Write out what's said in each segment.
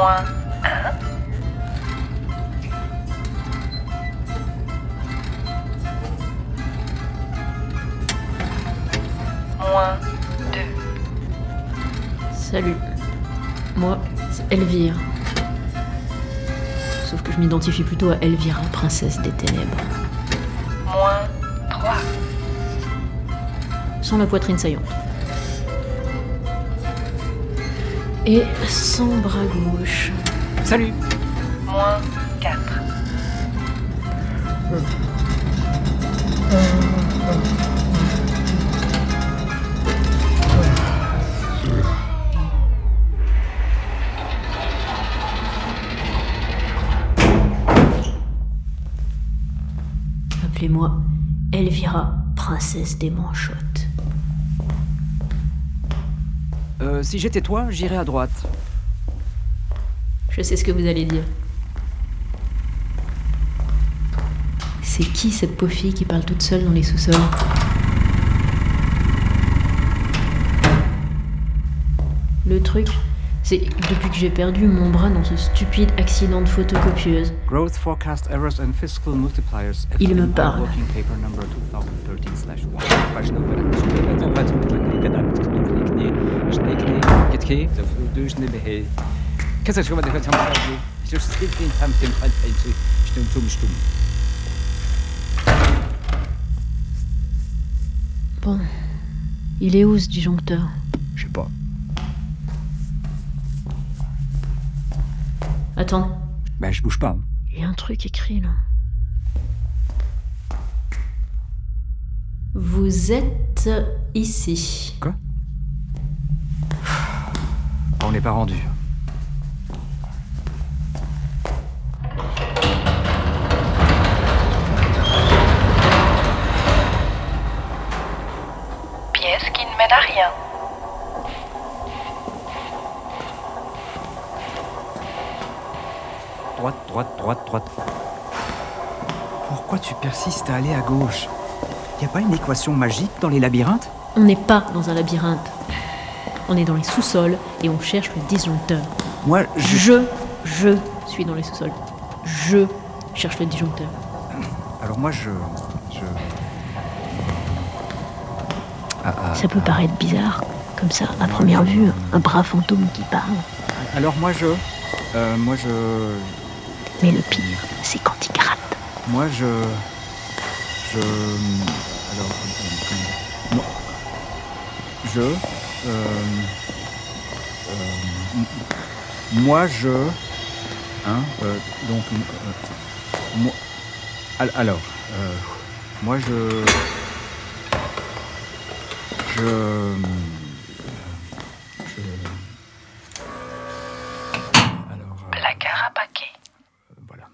Moins 1. Moins 2. Salut. Moi, c'est Elvire. Sauf que je m'identifie plutôt à Elvira, princesse des ténèbres. Moins 3. Sans la poitrine saillante. Et sans bras gauche. Salut Moins 4. Appelez-moi Elvira, princesse des manchottes. Euh, si j'étais toi, j'irais à droite. Je sais ce que vous allez dire. C'est qui cette pauvre fille qui parle toute seule dans les sous-sols Le truc, c'est depuis que j'ai perdu mon bras dans ce stupide accident de photocopieuse. Growth forecast errors and fiscal multipliers. Il me parle. Working paper number 2013/1. Page number 2013. Qu'est-ce que je vais faire Je suis in time to stum stum stum. Bon. Il est où ce disjoncteur? Je sais pas. Attends, Ben je bouge pas. il y a un truc écrit là. Vous êtes ici. Quoi? On n'est pas rendu. Pièce qui ne mène à rien. Droite, droite, droite, droite. Pourquoi tu persistes à aller à gauche? Y a pas une équation magique dans les labyrinthes? On n'est pas dans un labyrinthe. On est dans les sous-sols et on cherche le disjoncteur. Moi, je... Je, je suis dans les sous-sols. Je cherche le disjoncteur. Alors moi, je... Je... Ah, ah, Ça peut paraître bizarre, comme ça, à première vue, un bras fantôme qui parle. alors moi, je... euh, moi, je... Mais le pire, c'est quand il gratte. Moi, je... Je... Alors... comment- Moi... Je... euh, euh, moi, je... Hein euh, Donc... moi... al- Alors... moi. Je... Je... Alors... euh, Placard à paquet. voilà.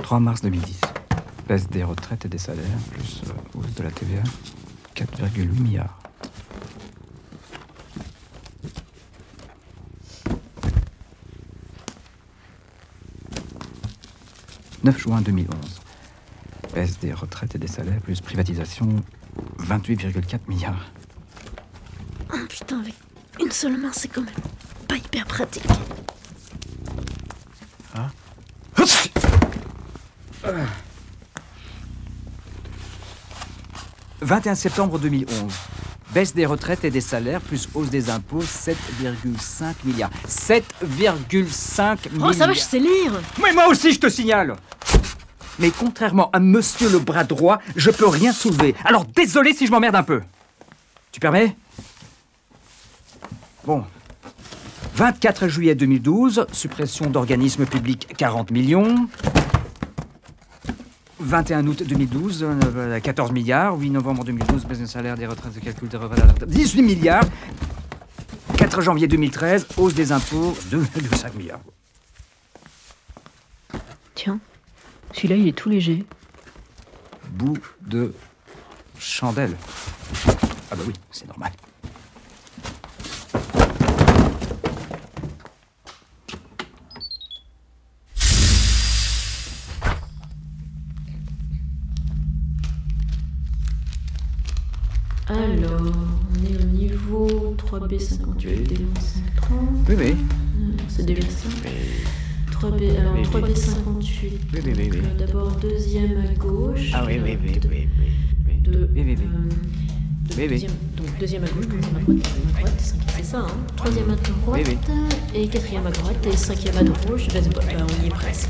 « 3 mars 2010. Baisse des retraites et des salaires, plus euh, hausse de la TVA, 4,8 milliards. « 9 juin 2011. Baisse des retraites et des salaires, plus privatisation, 28,4 milliards. Oh putain, avec une seule main, c'est quand même pas hyper pratique. 21 septembre 2011. Baisse des retraites et des salaires, plus hausse des impôts, 7,5 milliards. 7,5 milliards. Oh, ça va, je sais lire Mais moi aussi, je te signale Mais contrairement à monsieur le bras droit, je peux rien soulever. Alors désolé si je m'emmerde un peu. Tu permets? Bon. 24 juillet 2012, suppression d'organismes publics 40 millions. 21 août 2012, euh, 14 milliards. 8 novembre 2012, baisse des salaires, des retraites, de calcul des retraites, 18 milliards. 4 janvier 2013, hausse des impôts, 2,5 milliards. Tiens, celui-là, il est tout léger. bout de chandelle. Ah bah oui, c'est normal. Alors, on est au niveau 3B58 des 530. Oui, oui. Euh, C'est déjà ça 3B, alors 3B58. Oui, euh, D'abord deuxième à gauche. Ah oui, oui, oui, oui, oui. oui. euh, Oui, deuxième, donc deuxième à gauche, troisième à droite, quatrième à droite, c'est ça, hein Troisième à droite, et quatrième à droite, et cinquième à gauche, bah, bah, on y est presque.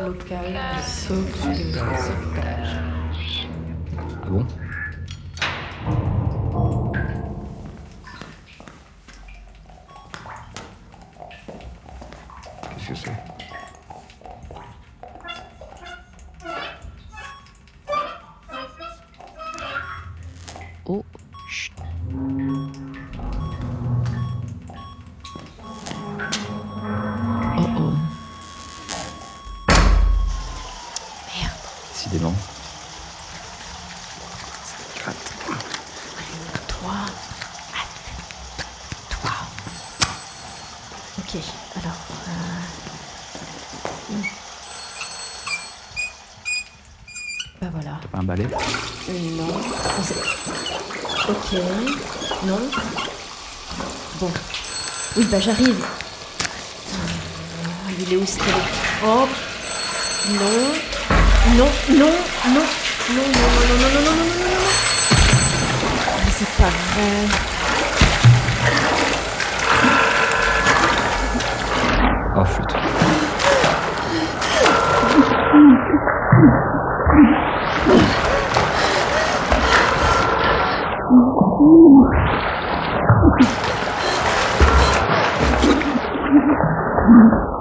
Local de sauve- de sauvetage. Ah bon? Qu'est-ce que c'est? Oh, Ok, alors. euh, hmm. Bah voilà. T'as pas un balai Non. Ok. Non. Bon. Oui, bah j'arrive. Ah, Il est où ce téléphone? Oh Non. Non, non, non. Non, non, non, non, non, non, non, non, non, non, non, non. Ah, C'est pas vrai. Mm-hmm.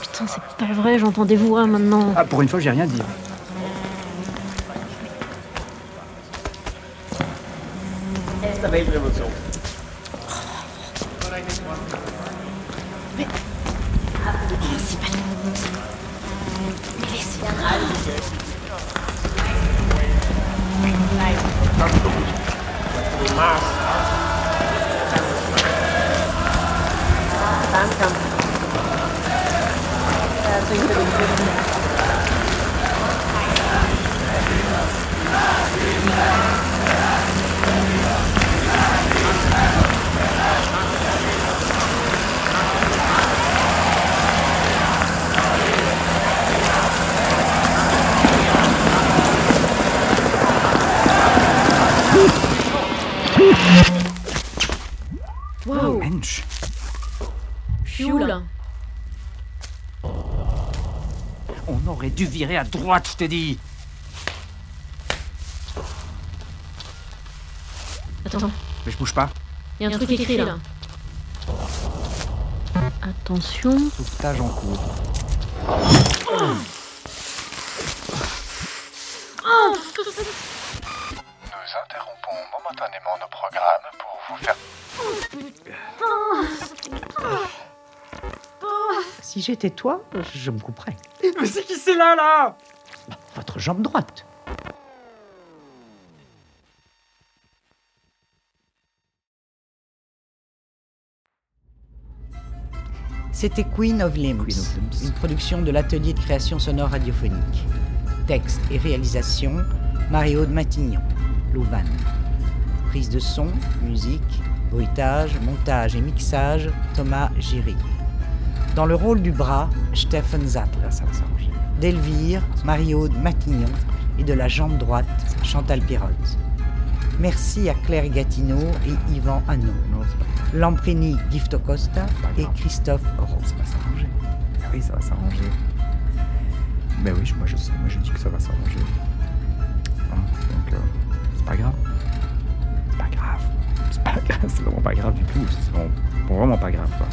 Putain, c'est pas vrai, j'entends des voix maintenant. Ah, pour une fois, j'ai rien dit. Tantrum. Dû virer à droite, je te dis. Attends, Mais je bouge pas. il y a un truc écrit là. Attention, Sauvetage en cours. Nous interrompons momentanément nos programmes pour vous faire Si j'étais toi, je me couperais. Mais c'est qui c'est là, là? Votre jambe droite. C'était Queen of Limbs, Queen of Limbs. une production de l'atelier de création sonore radiophonique. Texte et réalisation, Mario de Matignon, Louvain. Prise de son, musique, bruitage, montage et mixage, Thomas Giry. Dans le rôle du bras, Stephen va s'arranger. d'Elvire, Mario de Matignon et de la jambe droite, Chantal Pirotte. Merci à Claire Gatineau et Yvan grave. Lamprini Giftocosta Pas et. Christophe Rose. Ça va s'arranger. Ah oui, ça va s'arranger. Mais oui, moi je sais, moi je dis que ça va s'arranger. Hein, donc, euh, c'est pas grave. C'est pas grave. C'est pas grave, c'est vraiment pas grave du tout. C'est vraiment, vraiment pas grave, quoi.